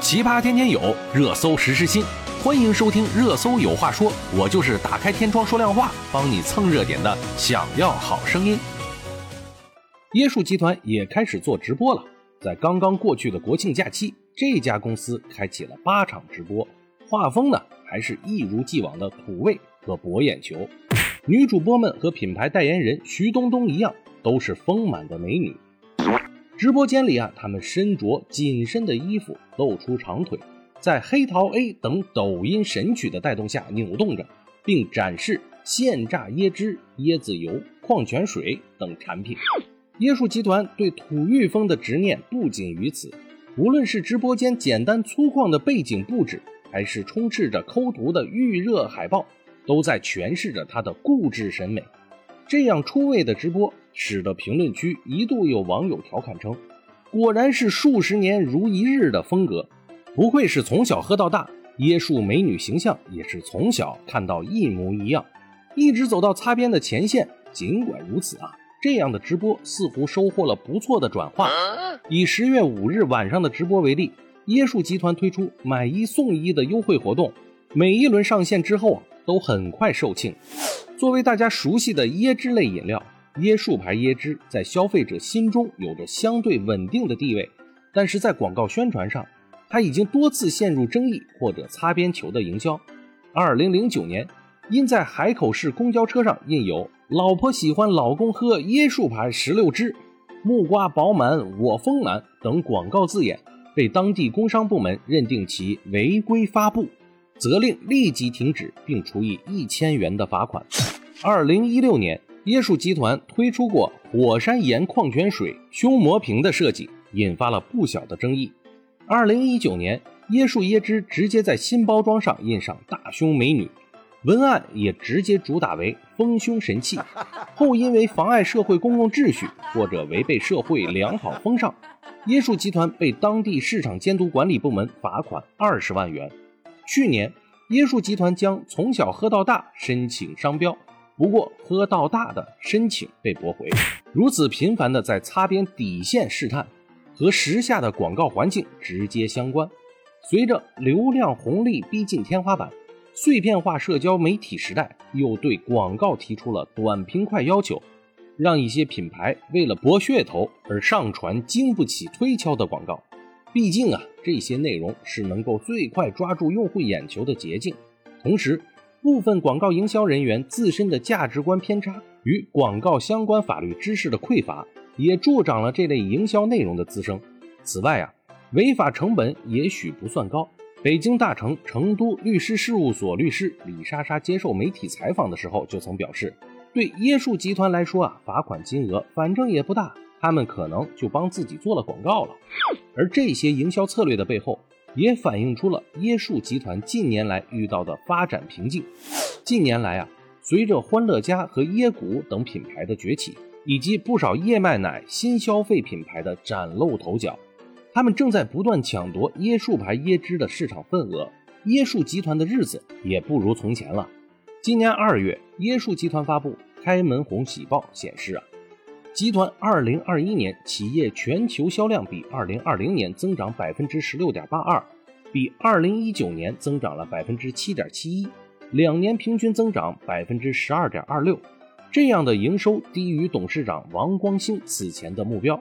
奇葩天天有，热搜时时新。欢迎收听《热搜有话说》，我就是打开天窗说亮话，帮你蹭热点的。想要好声音，椰树集团也开始做直播了。在刚刚过去的国庆假期，这家公司开启了八场直播，画风呢还是一如既往的土味和博眼球。女主播们和品牌代言人徐冬冬一样，都是丰满的美女。直播间里啊，他们身着紧身的衣服，露出长腿，在黑桃 A 等抖音神曲的带动下扭动着，并展示现榨椰汁、椰子油、矿泉水等产品。椰树集团对土御风的执念不仅于此，无论是直播间简单粗犷的背景布置，还是充斥着抠图的预热海报，都在诠释着他的固执审美。这样出位的直播。使得评论区一度有网友调侃称：“果然是数十年如一日的风格，不愧是从小喝到大，椰树美女形象也是从小看到一模一样，一直走到擦边的前线。尽管如此啊，这样的直播似乎收获了不错的转化。以十月五日晚上的直播为例，椰树集团推出买一送一的优惠活动，每一轮上线之后啊，都很快售罄。作为大家熟悉的椰汁类饮料。椰树牌椰汁在消费者心中有着相对稳定的地位，但是在广告宣传上，它已经多次陷入争议或者擦边球的营销。二零零九年，因在海口市公交车上印有“老婆喜欢老公喝椰树牌石榴汁，木瓜饱满我丰满”等广告字眼，被当地工商部门认定其违规发布，责令立即停止，并处以一千元的罚款。二零一六年。椰树集团推出过火山岩矿泉水胸膜瓶的设计，引发了不小的争议。二零一九年，椰树椰汁直接在新包装上印上大胸美女，文案也直接主打为丰胸神器。后因为妨碍社会公共秩序或者违背社会良好风尚，椰树集团被当地市场监督管理部门罚款二十万元。去年，椰树集团将从小喝到大申请商标。不过，喝到大的申请被驳回。如此频繁的在擦边底线试探，和时下的广告环境直接相关。随着流量红利逼近天花板，碎片化社交媒体时代又对广告提出了短平快要求，让一些品牌为了博噱头而上传经不起推敲的广告。毕竟啊，这些内容是能够最快抓住用户眼球的捷径，同时。部分广告营销人员自身的价值观偏差与广告相关法律知识的匮乏，也助长了这类营销内容的滋生。此外啊，违法成本也许不算高。北京大成成都律师事务所律师李莎莎接受媒体采访的时候就曾表示，对椰树集团来说啊，罚款金额反正也不大，他们可能就帮自己做了广告了。而这些营销策略的背后。也反映出了椰树集团近年来遇到的发展瓶颈。近年来啊，随着欢乐家和椰谷等品牌的崛起，以及不少燕麦奶新消费品牌的崭露头角，他们正在不断抢夺椰树牌椰汁的市场份额。椰树集团的日子也不如从前了。今年二月，椰树集团发布《开门红喜报》，显示啊。集团二零二一年企业全球销量比二零二零年增长百分之十六点八二，比二零一九年增长了百分之七点七一，两年平均增长百分之十二点二六。这样的营收低于董事长王光兴此前的目标。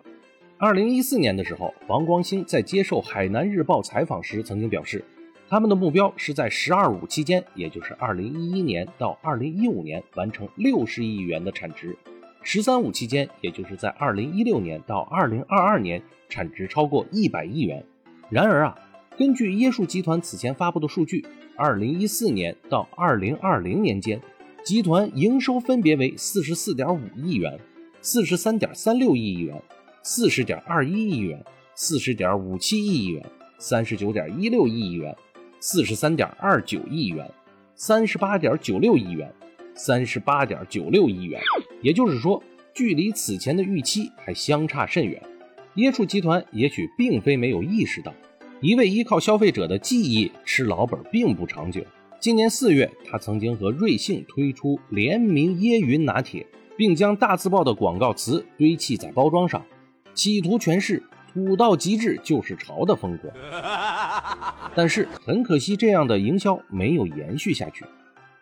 二零一四年的时候，王光兴在接受海南日报采访时曾经表示，他们的目标是在“十二五”期间，也就是二零一一年到二零一五年完成六十亿元的产值。“十三五”期间，也就是在二零一六年到二零二二年，产值超过一百亿元。然而啊，根据椰树集团此前发布的数据，二零一四年到二零二零年间，集团营收分别为四十四点五亿元、四十三点三六亿元、四十点二一亿元、四十点五七亿元、三十九点一六亿元、四十三点二九亿元、三十八点九六亿元。三十八点九六亿元，也就是说，距离此前的预期还相差甚远。椰树集团也许并非没有意识到，一味依靠消费者的记忆吃老本并不长久。今年四月，他曾经和瑞幸推出联名椰云拿铁，并将大字报的广告词堆砌在包装上，企图诠释“土到极致就是潮”的风格。但是很可惜，这样的营销没有延续下去。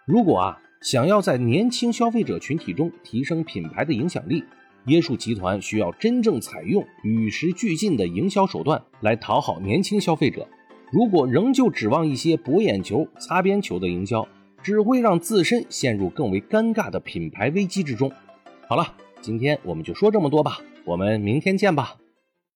如果啊想要在年轻消费者群体中提升品牌的影响力，椰树集团需要真正采用与时俱进的营销手段来讨好年轻消费者。如果仍旧指望一些博眼球、擦边球的营销，只会让自身陷入更为尴尬的品牌危机之中。好了，今天我们就说这么多吧，我们明天见吧。